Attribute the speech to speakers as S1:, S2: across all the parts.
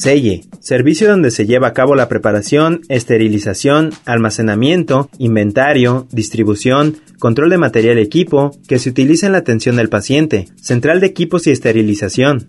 S1: Selle, servicio donde se lleva a cabo la preparación, esterilización, almacenamiento, inventario, distribución, control de material y equipo que se utiliza en la atención del paciente, central de equipos y esterilización.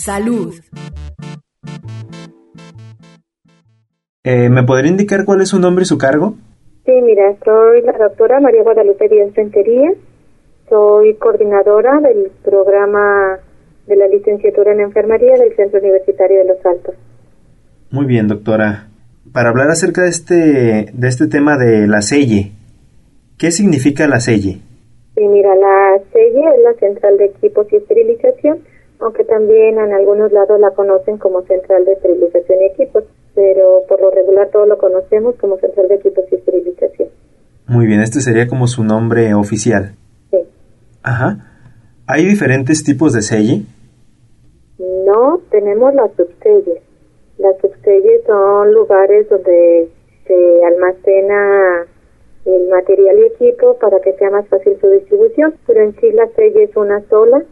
S2: Salud.
S1: Eh, ¿Me podría indicar cuál es su nombre y su cargo?
S3: Sí, mira, soy la doctora María Guadalupe Díaz Rentería. Soy coordinadora del programa de la licenciatura en enfermería del Centro Universitario de Los Altos.
S1: Muy bien, doctora. Para hablar acerca de este, de este tema de la selle, ¿qué significa la selle?
S3: Sí, mira, la selle es la central de equipos y esterilización, aunque también en algunos lados la conocen como central de esterilización y equipos, pero por lo regular todos lo conocemos como central de equipos y esterilización.
S1: Muy bien, este sería como su nombre oficial.
S3: Sí.
S1: Ajá. ¿Hay diferentes tipos de selle?
S3: No, tenemos las subselles. Las subselles son lugares donde se almacena el material y equipo para que sea más fácil su distribución, pero en sí la selle es una sola,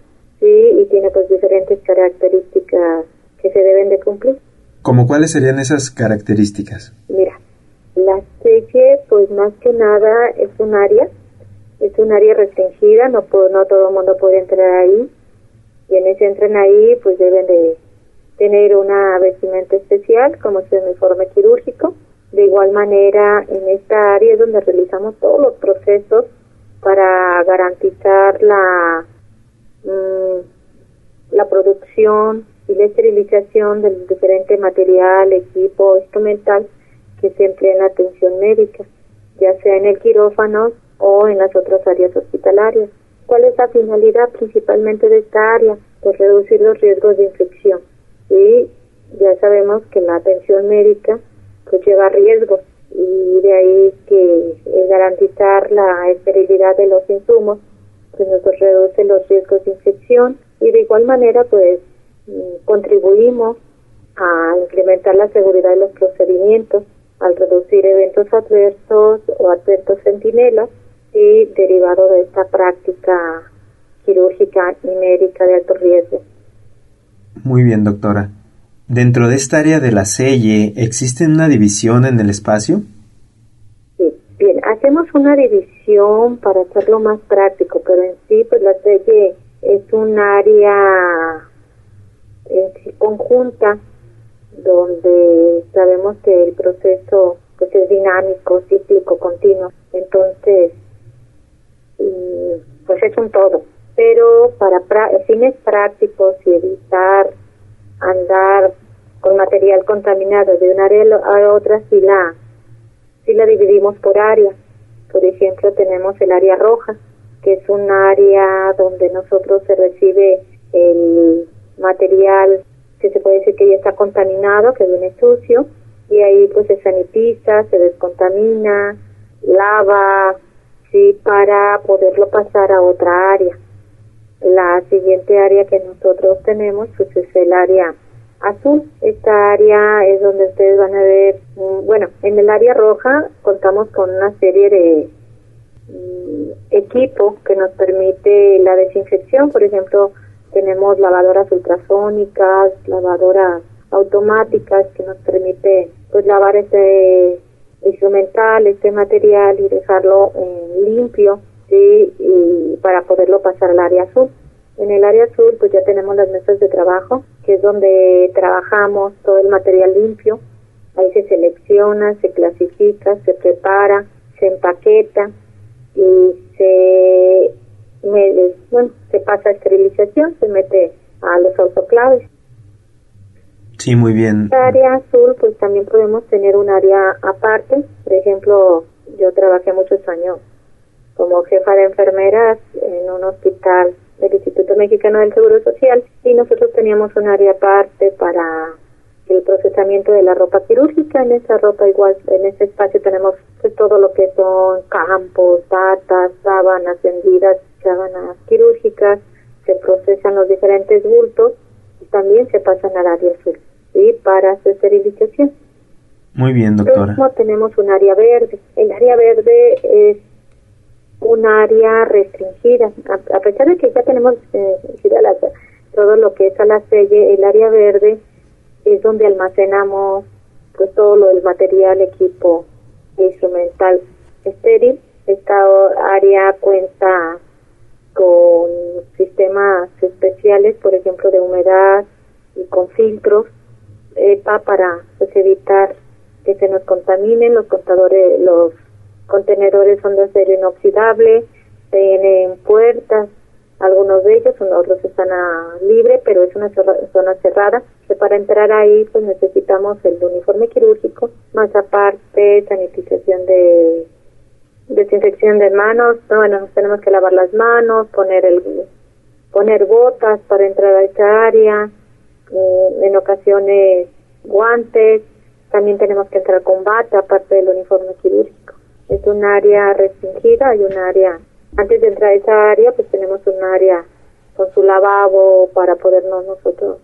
S3: sí, y tiene pues diferentes características que se deben de cumplir.
S1: ¿Cómo cuáles serían esas características?
S3: Mira, la selle pues más que nada es un área, es un área restringida, no, puedo- no todo el mundo puede entrar ahí, quienes entren ahí pues deben de tener una vestimenta especial como su uniforme quirúrgico. De igual manera, en esta área es donde realizamos todos los procesos para garantizar la, mm, la producción y la esterilización del diferente material, equipo, instrumental que se emplea en la atención médica, ya sea en el quirófano o en las otras áreas hospitalarias. ¿Cuál es la finalidad principalmente de esta área? Pues reducir los riesgos de infección. Y ya sabemos que la atención médica pues lleva riesgos y de ahí que garantizar la esterilidad de los insumos pues nos reduce los riesgos de infección y de igual manera pues mm, contribuimos a incrementar la seguridad de los procedimientos al reducir eventos adversos o adversos centinelas y derivado de esta práctica quirúrgica y médica de alto riesgo.
S1: Muy bien, doctora. Dentro de esta área de la selle, ¿existe una división en el espacio?
S3: Sí, bien, hacemos una división para hacerlo más práctico, pero en sí, pues la selle es un área en sí conjunta donde sabemos que el proceso pues es dinámico, cíclico, continuo. Entonces, pues es un todo. Pero para pra- fines prácticos y evitar andar con material contaminado de un área a otra, sí la, sí la dividimos por área. Por ejemplo, tenemos el área roja, que es un área donde nosotros se recibe el material que se puede decir que ya está contaminado, que viene sucio, y ahí pues se sanitiza, se descontamina, lava, sí, para poderlo pasar a otra área. La siguiente área que nosotros tenemos pues es el área azul. Esta área es donde ustedes van a ver, mm, bueno, en el área roja contamos con una serie de mm, equipo que nos permite la desinfección, por ejemplo, tenemos lavadoras ultrasónicas, lavadoras automáticas que nos permite pues lavar este instrumental, este material y dejarlo eh, limpio, sí, y para poderlo pasar al área azul. En el área azul pues ya tenemos las mesas de trabajo, que es donde trabajamos todo el material limpio. Ahí se selecciona, se clasifica, se prepara, se empaqueta y se, bueno, se pasa a esterilización, se mete a los autoclaves.
S1: Sí, muy bien.
S3: En el área azul pues también podemos tener un área aparte. Por ejemplo, yo trabajé muchos años como jefa de enfermeras en un hospital del Instituto Mexicano del Seguro Social y nosotros teníamos un área aparte para el procesamiento de la ropa quirúrgica. En esa ropa igual, en ese espacio tenemos pues, todo lo que son campos, batas, sábanas vendidas, sábanas quirúrgicas, se procesan los diferentes bultos y también se pasan al área azul, ¿sí? Para su esterilización.
S1: Muy bien, doctora.
S3: tenemos un área verde. El área verde es un área restringida. A, pesar de que ya tenemos eh, todo lo que es a la selle, el área verde es donde almacenamos pues todo lo del material, equipo instrumental estéril. Esta área cuenta con sistemas especiales, por ejemplo, de humedad y con filtros EPA para pues, evitar que se nos contaminen los contadores, los contenedores son de acero inoxidable, tienen puertas, algunos de ellos, otros están a libre, pero es una zona cerrada, que para entrar ahí pues necesitamos el uniforme quirúrgico, más aparte sanitización de desinfección de manos, bueno, tenemos que lavar las manos, poner el poner botas para entrar a esta área, mm, en ocasiones guantes, también tenemos que entrar con bata aparte del uniforme quirúrgico. Es un área restringida, hay un área, antes de entrar a esa área pues tenemos un área con su lavabo para podernos nosotros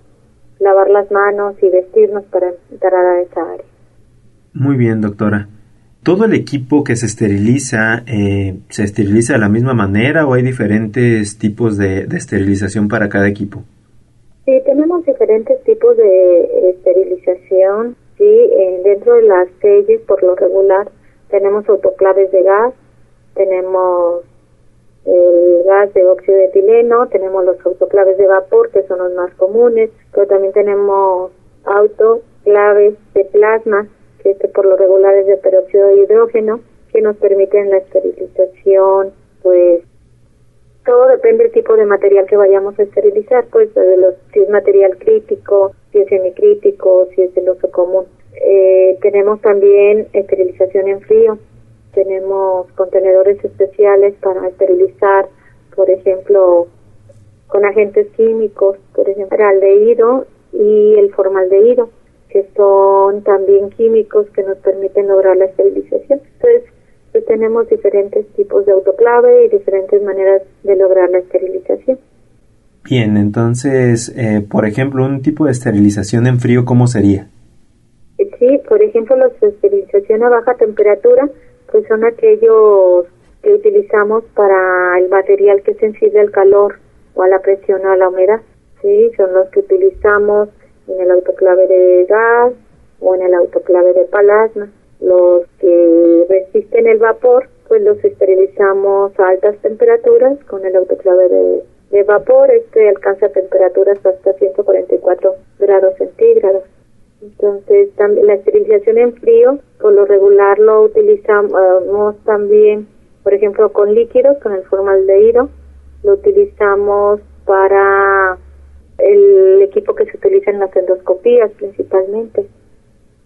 S3: lavar las manos y vestirnos para entrar a esa área.
S1: Muy bien, doctora. ¿Todo el equipo que se esteriliza eh, se esteriliza de la misma manera o hay diferentes tipos de, esterilización para cada equipo?
S3: Sí, tenemos diferentes tipos de esterilización. Sí, eh, dentro de las sellas, por lo regular, tenemos autoclaves de gas, tenemos el gas de óxido de etileno, tenemos los autoclaves de vapor, que son los más comunes, pero también tenemos autoclaves de plasma, que este por lo regular es de peróxido de hidrógeno, que nos permiten la esterilización, pues todo depende del tipo de material que vayamos a esterilizar, pues de los, si es material crítico, si es semicrítico, si es del uso común. Eh, tenemos también esterilización en frío, tenemos contenedores especiales para esterilizar, por ejemplo, con agentes químicos, por ejemplo, el aldehído y el formaldehído, que son también químicos que nos permiten lograr la esterilización. Entonces, pues, tenemos diferentes tipos de autoclave y diferentes maneras de lograr la esterilización.
S1: Bien, entonces, eh, por ejemplo, un tipo de esterilización en frío, ¿cómo sería?
S3: Por ejemplo, la esterilización a baja temperatura pues son aquellos que utilizamos para el material que es sensible al calor o a la presión o a la humedad. Sí, son los que utilizamos en el autoclave de gas o en el autoclave de plasma. Los que resisten el vapor, pues los esterilizamos a altas temperaturas con el autoclave de, de vapor. Este alcanza temperaturas hasta 144 grados centígrados. Entonces, también la esterilización en frío, por lo regular lo utilizamos también, por ejemplo, con líquidos, con el formaldehído, lo utilizamos para el equipo que se utiliza en las endoscopías principalmente.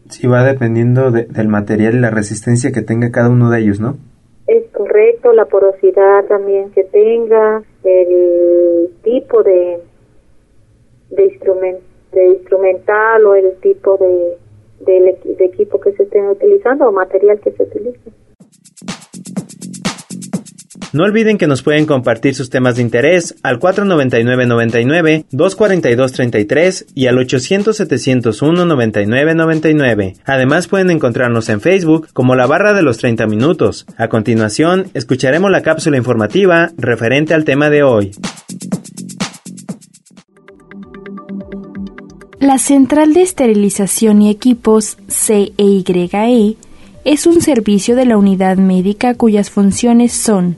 S1: Sí, va dependiendo del material y la resistencia que tenga cada uno de ellos, ¿no?
S3: Es correcto, la porosidad también que tenga, el tipo de, de instrumento de instrumental o el tipo de, de, equipo que se estén utilizando o material que se utilice.
S1: No olviden que nos pueden compartir sus temas de interés al 499-99, 242-33 y al 800-701-9999. Además pueden encontrarnos en Facebook como la barra de los 30 minutos. A continuación, escucharemos la cápsula informativa referente al tema de hoy.
S2: La Central de Esterilización y Equipos CEYE es un servicio de la unidad médica cuyas funciones son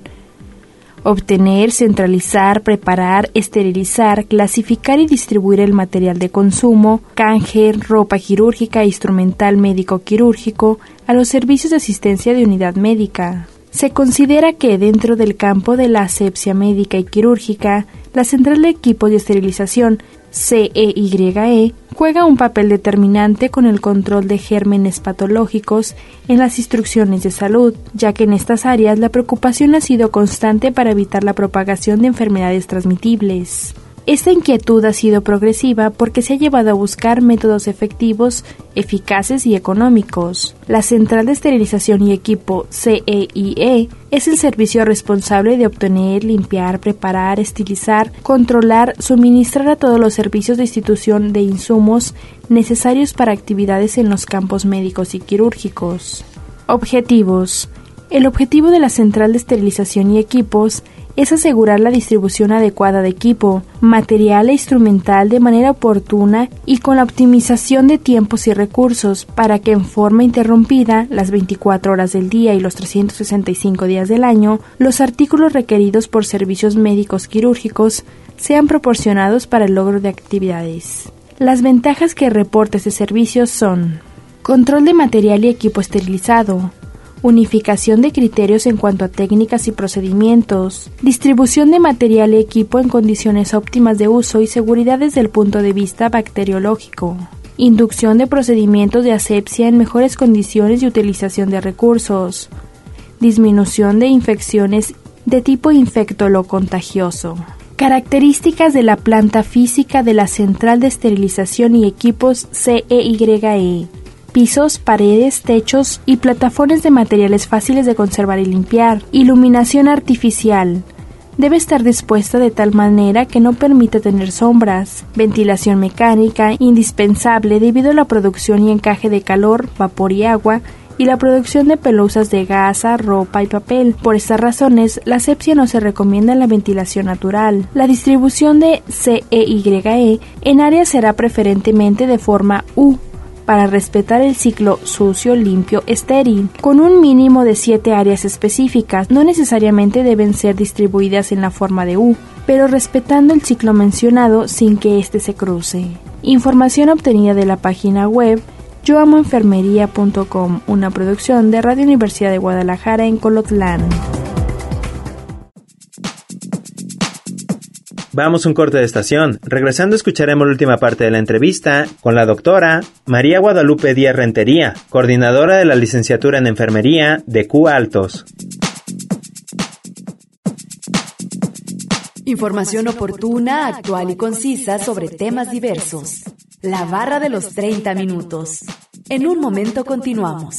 S2: obtener, centralizar, preparar, esterilizar, clasificar y distribuir el material de consumo, canje, ropa quirúrgica, instrumental médico quirúrgico, a los servicios de asistencia de unidad médica. Se considera que dentro del campo de la asepsia médica y quirúrgica, la central de equipos de esterilización CEYE e, juega un papel determinante con el control de gérmenes patológicos en las instrucciones de salud, ya que en estas áreas la preocupación ha sido constante para evitar la propagación de enfermedades transmitibles. Esta inquietud ha sido progresiva porque se ha llevado a buscar métodos efectivos, eficaces y económicos. La Central de Esterilización y Equipo CEIE e es el servicio responsable de obtener, limpiar, preparar, estilizar, controlar, suministrar a todos los servicios de institución de insumos necesarios para actividades en los campos médicos y quirúrgicos. Objetivos. El objetivo de la Central de Esterilización y Equipos es asegurar la distribución adecuada de equipo, material e instrumental de manera oportuna y con la optimización de tiempos y recursos para que en forma interrumpida, las 24 horas del día y los 365 días del año, los artículos requeridos por servicios médicos quirúrgicos sean proporcionados para el logro de actividades. Las ventajas que reporta este servicio son control de material y equipo esterilizado, unificación de criterios en cuanto a técnicas y procedimientos, distribución de material y equipo en condiciones óptimas de uso y seguridad desde el punto de vista bacteriológico, inducción de procedimientos de asepsia en mejores condiciones y utilización de recursos, disminución de infecciones de tipo infectolo-contagioso. Características de la planta física de la central de esterilización y equipos CEYE pisos, paredes, techos y plataformas de materiales fáciles de conservar y limpiar. Iluminación artificial. Debe estar dispuesta de tal manera que no permita tener sombras. Ventilación mecánica, indispensable debido a la producción y encaje de calor, vapor y agua, y la producción de pelusas de gasa, ropa y papel. Por estas razones, la asepsia no se recomienda en la ventilación natural. La distribución de CEYE e en áreas será preferentemente de forma U, para respetar el ciclo sucio, limpio, estéril, con un mínimo de siete áreas específicas. No necesariamente deben ser distribuidas en la forma de U, pero respetando el ciclo mencionado sin que éste se cruce. Información obtenida de la página web yoamoenfermería.com, una producción de Radio Universidad de Guadalajara en Colotlán.
S1: Vamos un corte de estación. Regresando escucharemos la última parte de la entrevista con la doctora María Guadalupe Díaz Rentería, coordinadora de la licenciatura en enfermería de Q Altos.
S4: Información oportuna, actual y concisa sobre temas diversos. La barra de los 30 minutos. En un momento continuamos.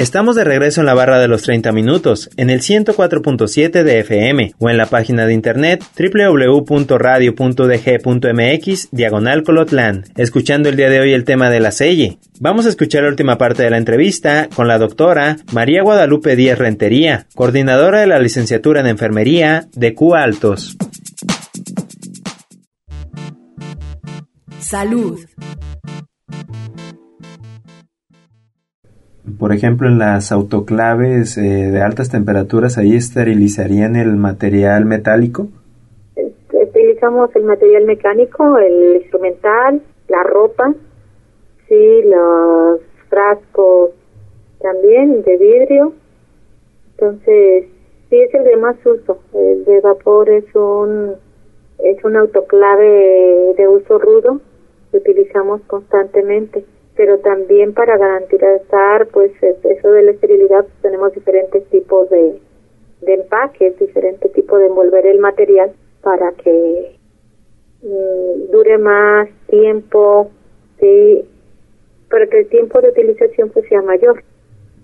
S1: Estamos de regreso en la barra de los 30 minutos, en el 104.7 de FM o en la página de internet www.radio.dg.mx diagonal colotlan, escuchando el día de hoy el tema de la selle. Vamos a escuchar la última parte de la entrevista con la doctora María Guadalupe Díaz Rentería, coordinadora de la licenciatura en enfermería de Q Altos.
S4: Salud.
S1: Por ejemplo, en las autoclaves eh, de altas temperaturas, ahí esterilizarían el material metálico.
S3: Utilizamos el material mecánico, el instrumental, la ropa, sí, los frascos también de vidrio. Entonces, sí es el de más uso. El de vapor es un es un autoclave de uso rudo que utilizamos constantemente pero también para garantizar pues eso de la esterilidad pues, tenemos diferentes tipos de, de empaques, diferentes tipos de envolver el material para que mm, dure más tiempo, sí, para que el tiempo de utilización pues sea mayor.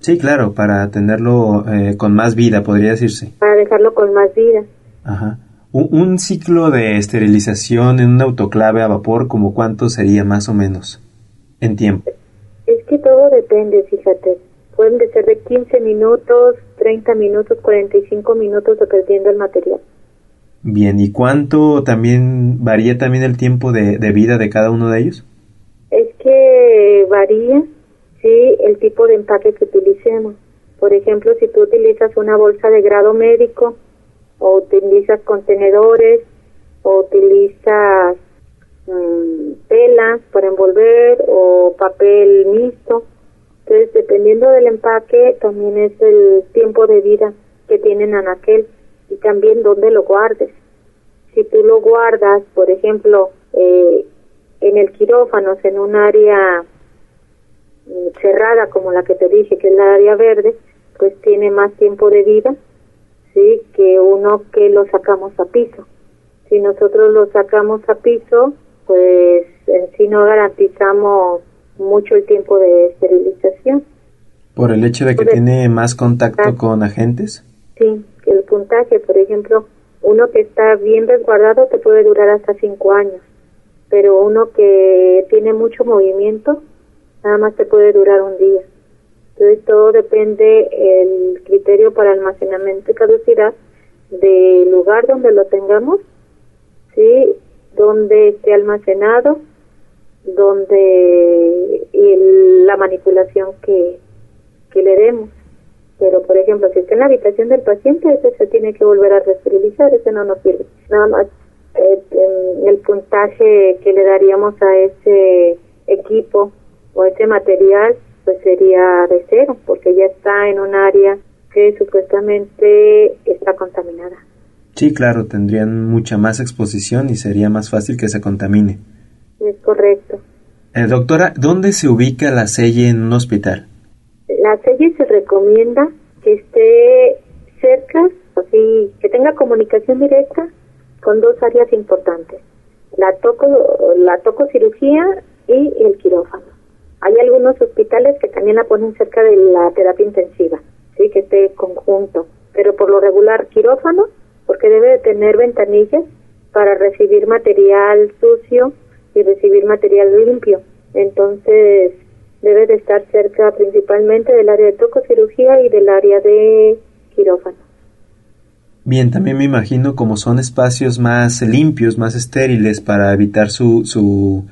S1: Sí, claro, para tenerlo eh, con más vida, podría decirse.
S3: Para dejarlo con más vida.
S1: Ajá. Un, un ciclo de esterilización en un autoclave a vapor, ¿como cuánto sería más o menos? En tiempo?
S3: Es que todo depende, fíjate, Pueden ser de 15 minutos, 30 minutos, 45 minutos dependiendo del material.
S1: Bien, ¿y cuánto también varía también el tiempo de, de vida de cada uno de ellos?
S3: Es que varía, sí, el tipo de empaque que utilicemos. Por ejemplo, si tú utilizas una bolsa de grado médico, o utilizas contenedores, o utilizas mm, telas para envolver, o papel mixto. Entonces, dependiendo del empaque, también es el tiempo de vida que tienen en aquel y también dónde lo guardes. Si tú lo guardas, por ejemplo, eh, en el quirófano, en un área mm, cerrada como la que te dije, que es la área verde, pues tiene más tiempo de vida, sí, que uno que lo sacamos a piso. Si nosotros lo sacamos a piso, pues en sí no garantizamos mucho el tiempo de esterilización.
S1: ¿Por el hecho de que tiene más contacto con agentes?
S3: Sí, el puntaje, por ejemplo, uno que está bien resguardado te puede durar hasta cinco años, pero uno que tiene mucho movimiento nada más te puede durar un día. Entonces todo depende el criterio para almacenamiento y caducidad del lugar donde lo tengamos, sí, donde esté almacenado, donde y la manipulación que, que le demos. Pero, por ejemplo, si está en la habitación del paciente, ese se tiene que volver a resterilizar, ese no nos sirve. Nada más eh, el puntaje que le daríamos a ese equipo o ese material, pues sería de cero, porque ya está en un área que supuestamente está contaminada.
S1: Sí, claro, tendrían mucha más exposición y sería más fácil que se contamine.
S3: Es correcto.
S1: Eh, doctora, ¿dónde se ubica la selle en un hospital?
S3: La selle se recomienda que esté cerca, así que tenga comunicación directa con dos áreas importantes, la toco, la tococirugía y el quirófano. Hay algunos hospitales que también la ponen cerca de la terapia intensiva, sí, que esté conjunto, pero por lo regular quirófano, porque debe de tener ventanillas para recibir material sucio y recibir material limpio. Entonces, debe de estar cerca principalmente del área de tococirugía y del área de quirófano.
S1: Bien, también me imagino como son espacios más limpios, más estériles para evitar su, su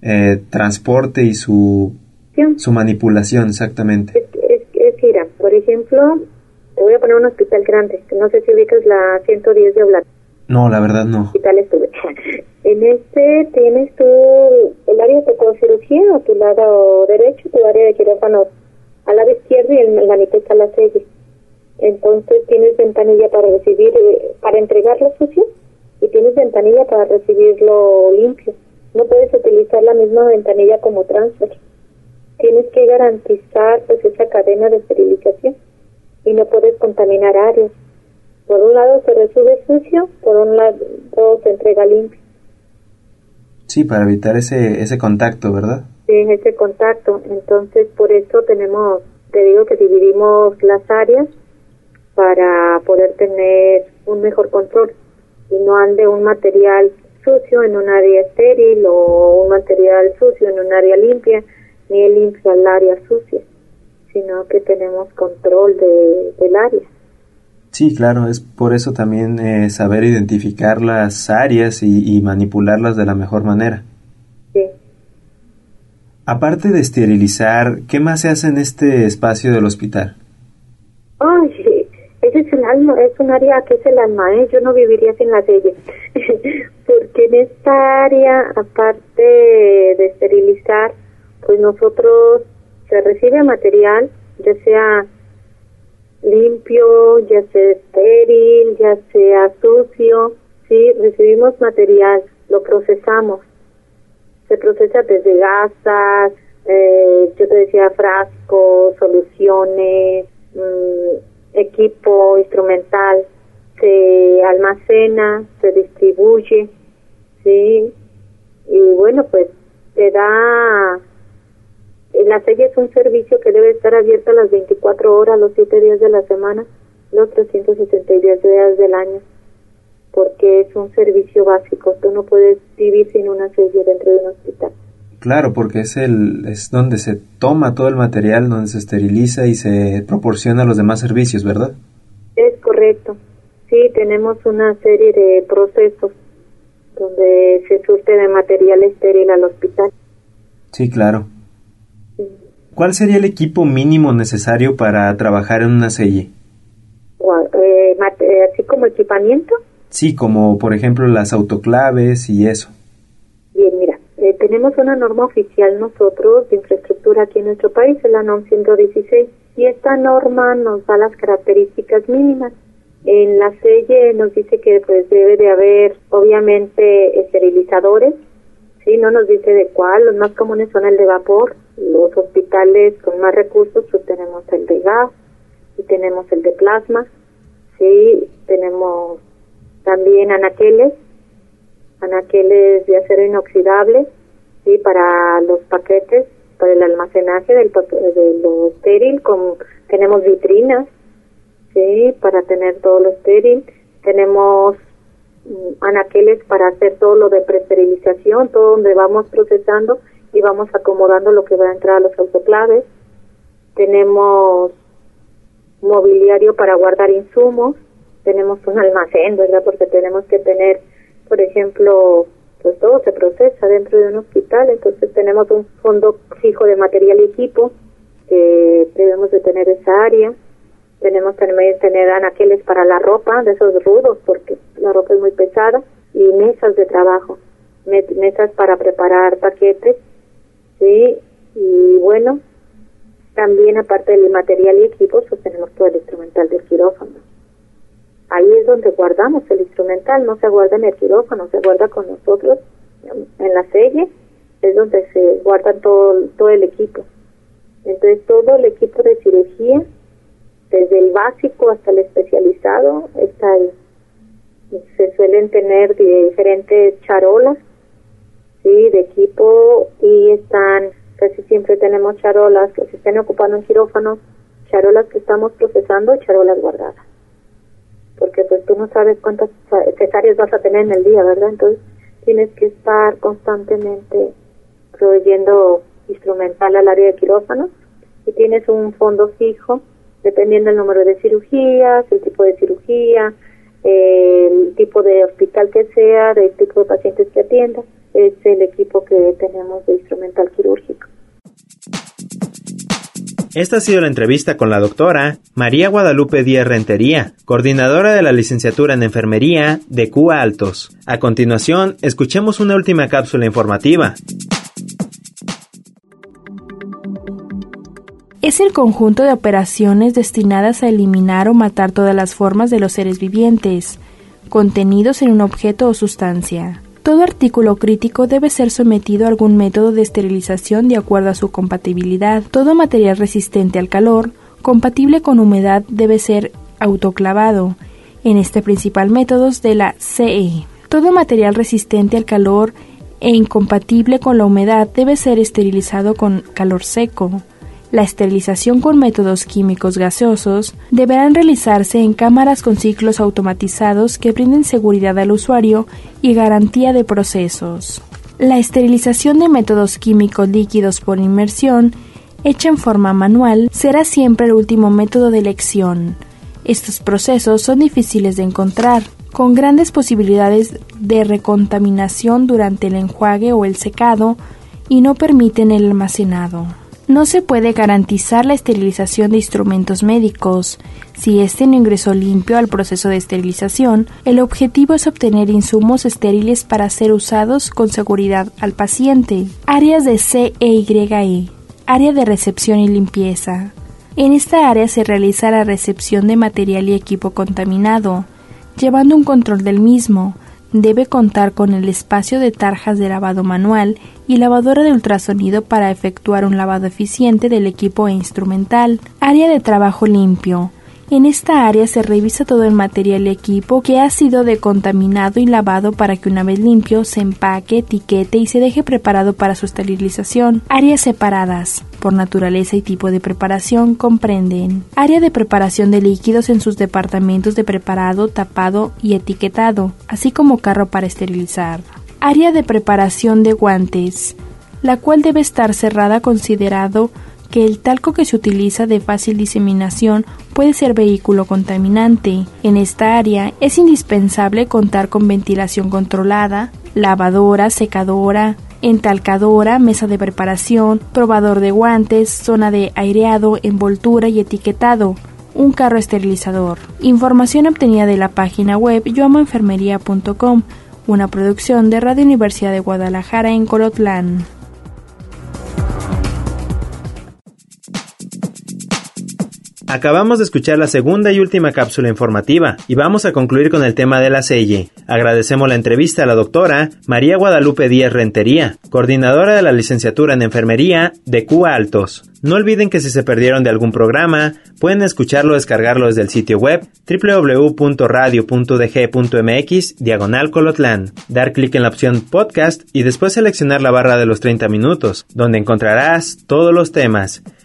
S1: eh, transporte y su, su manipulación, exactamente.
S3: Es, es, es, mira, por ejemplo, te voy a poner un hospital grande, no sé si ubicas la 110 de Oblat.
S1: No, la verdad no.
S3: Hospital estuve. En este tienes tú el área de tococirugía a tu lado derecho, tu área de quirófano al lado izquierdo y en la mitad está la sede. Entonces tienes ventanilla para recibir, eh, para entregar lo sucio y tienes ventanilla para recibirlo limpio. No puedes utilizar la misma ventanilla como transfer. Tienes que garantizar pues esa cadena de esterilización y no puedes contaminar áreas. Por un lado se recibe sucio, por un lado se entrega limpio.
S1: Sí, para evitar ese, ese contacto, ¿verdad?
S3: Sí, ese contacto. Entonces, por eso tenemos, te digo que dividimos las áreas para poder tener un mejor control y no ande un material sucio en un área estéril o un material sucio en un área limpia, ni el limpio al área sucia, sino que tenemos control de, del área.
S1: Sí, claro, es por eso también eh, saber identificar las áreas y, y, manipularlas de la mejor manera.
S3: Sí.
S1: Aparte de esterilizar, ¿qué más se hace en este espacio del hospital?
S3: Ay, ese es el alma, es un área que es el alma, ¿eh? yo no viviría sin la selle. Porque en esta área, aparte de esterilizar, pues nosotros se recibe material, ya sea limpio, ya sea estéril, ya sea sucio, sí, recibimos material, lo procesamos. Se procesa desde gasas, eh, yo te decía frascos, soluciones, mmm, equipo instrumental, se almacena, se distribuye, sí, y bueno, pues te da la sella es un servicio que debe estar abierto a las 24 horas, los 7 días de la semana, los 362 días del año, porque es un servicio básico. Tú no puedes vivir sin una sella dentro de un hospital.
S1: Claro, porque es el es donde se toma todo el material, donde se esteriliza y se proporciona los demás servicios, ¿verdad?
S3: Es correcto. Sí, tenemos una serie de procesos donde se surte de material estéril al hospital.
S1: Sí, claro. ¿Cuál sería el equipo mínimo necesario para trabajar en una selle?
S3: Eh, eh, ¿Así como equipamiento?
S1: Sí, como por ejemplo las autoclaves y eso.
S3: Bien, mira, eh, tenemos una norma oficial nosotros de infraestructura aquí en nuestro país, es la NOM 116, y esta norma nos da las características mínimas. En la selle nos dice que pues debe de haber obviamente esterilizadores, sí, no nos dice de cuál, los más comunes son el de vapor, los hospitales con más recursos pues tenemos el de gas y tenemos el de plasma, sí, tenemos también anaqueles, anaqueles de acero inoxidable, sí, para los paquetes, para el almacenaje del de lo estéril, tenemos vitrinas, sí, para tener todo lo estéril, tenemos mm, anaqueles para hacer todo lo de presterilización, todo donde vamos procesando y vamos acomodando lo que va a entrar a los autoclaves. Tenemos mobiliario para guardar insumos, tenemos un almacén, ¿verdad? Porque tenemos que tener, por ejemplo, pues todo se procesa dentro de un hospital, entonces tenemos un fondo fijo de material y equipo que debemos de tener esa área. Tenemos también tener anaqueles para la ropa, de esos rudos, porque la ropa es muy pesada, y mesas de trabajo, mesas para preparar paquetes, sí, y bueno, también aparte del material y equipo, pues tenemos todo el instrumental del quirófano ahí es donde guardamos el instrumental, no se guarda en el quirófano, se guarda con nosotros en la selle, es donde se guarda todo, todo el equipo. Entonces todo el equipo de cirugía, desde el básico hasta el especializado, está ahí. Se suelen tener diferentes charolas, sí, de equipo y están, casi siempre tenemos charolas que se estén ocupando en quirófanos, charolas que estamos procesando, charolas guardadas porque pues tú no sabes cuántas cesáreas vas a tener en el día, ¿verdad? Entonces tienes que estar constantemente proveyendo instrumental al área de quirófano y tienes un fondo fijo dependiendo del número de cirugías, el tipo de cirugía, el tipo de hospital que sea, del tipo de pacientes que atienda, es el equipo que tenemos de instrumental quirúrgico.
S1: Esta ha sido la entrevista con la doctora María Guadalupe Díaz Rentería, coordinadora de la licenciatura en enfermería de CUA Altos. A continuación, escuchemos una última cápsula informativa.
S2: Es el conjunto de operaciones destinadas a eliminar o matar todas las formas de los seres vivientes, contenidos en un objeto o sustancia. Todo artículo crítico debe ser sometido a algún método de esterilización de acuerdo a su compatibilidad. Todo material resistente al calor, compatible con humedad, debe ser autoclavado. En este principal métodos de la CE. Todo material resistente al calor e incompatible con la humedad debe ser esterilizado con calor seco. La esterilización con métodos químicos gaseosos deberán realizarse en cámaras con ciclos automatizados que brinden seguridad al usuario y garantía de procesos. La esterilización de métodos químicos líquidos por inmersión, hecha en forma manual, será siempre el último método de elección. Estos procesos son difíciles de encontrar, con grandes posibilidades de recontaminación durante el enjuague o el secado y no permiten el almacenado. No se puede garantizar la esterilización de instrumentos médicos. Si éste no ingresó limpio al proceso de esterilización, el objetivo es obtener insumos estériles para ser usados con seguridad al paciente. Áreas de CEYE. Área de recepción y limpieza. En esta área se realiza la recepción de material y equipo contaminado, llevando un control del mismo, debe contar con el espacio de tarjas de lavado manual y lavadora de ultrasonido para efectuar un lavado eficiente del equipo instrumental. Área de trabajo limpio. En esta área se revisa todo el material y equipo que ha sido decontaminado y lavado para que una vez limpio se empaque, etiquete y se deje preparado para su esterilización. Áreas separadas. Por naturaleza y tipo de preparación comprenden área de preparación de líquidos en sus departamentos de preparado, tapado y etiquetado, así como carro para esterilizar. Área de preparación de guantes la cual debe estar cerrada considerado que el talco que se utiliza de fácil diseminación puede ser vehículo contaminante. En esta área es indispensable contar con ventilación controlada, lavadora, secadora, entalcadora, mesa de preparación, probador de guantes, zona de aireado, envoltura y etiquetado, un carro esterilizador. Información obtenida de la página web yoamaenfermería.com, una producción de Radio Universidad de Guadalajara en Colotlán.
S1: Acabamos de escuchar la segunda y última cápsula informativa y vamos a concluir con el tema de la selle. Agradecemos la entrevista a la doctora María Guadalupe Díaz Rentería, coordinadora de la licenciatura en enfermería de Cuba Altos. No olviden que si se perdieron de algún programa, pueden escucharlo o descargarlo desde el sitio web www.radio.dg.mx diagonal colotlán, dar clic en la opción podcast y después seleccionar la barra de los 30 minutos, donde encontrarás todos los temas.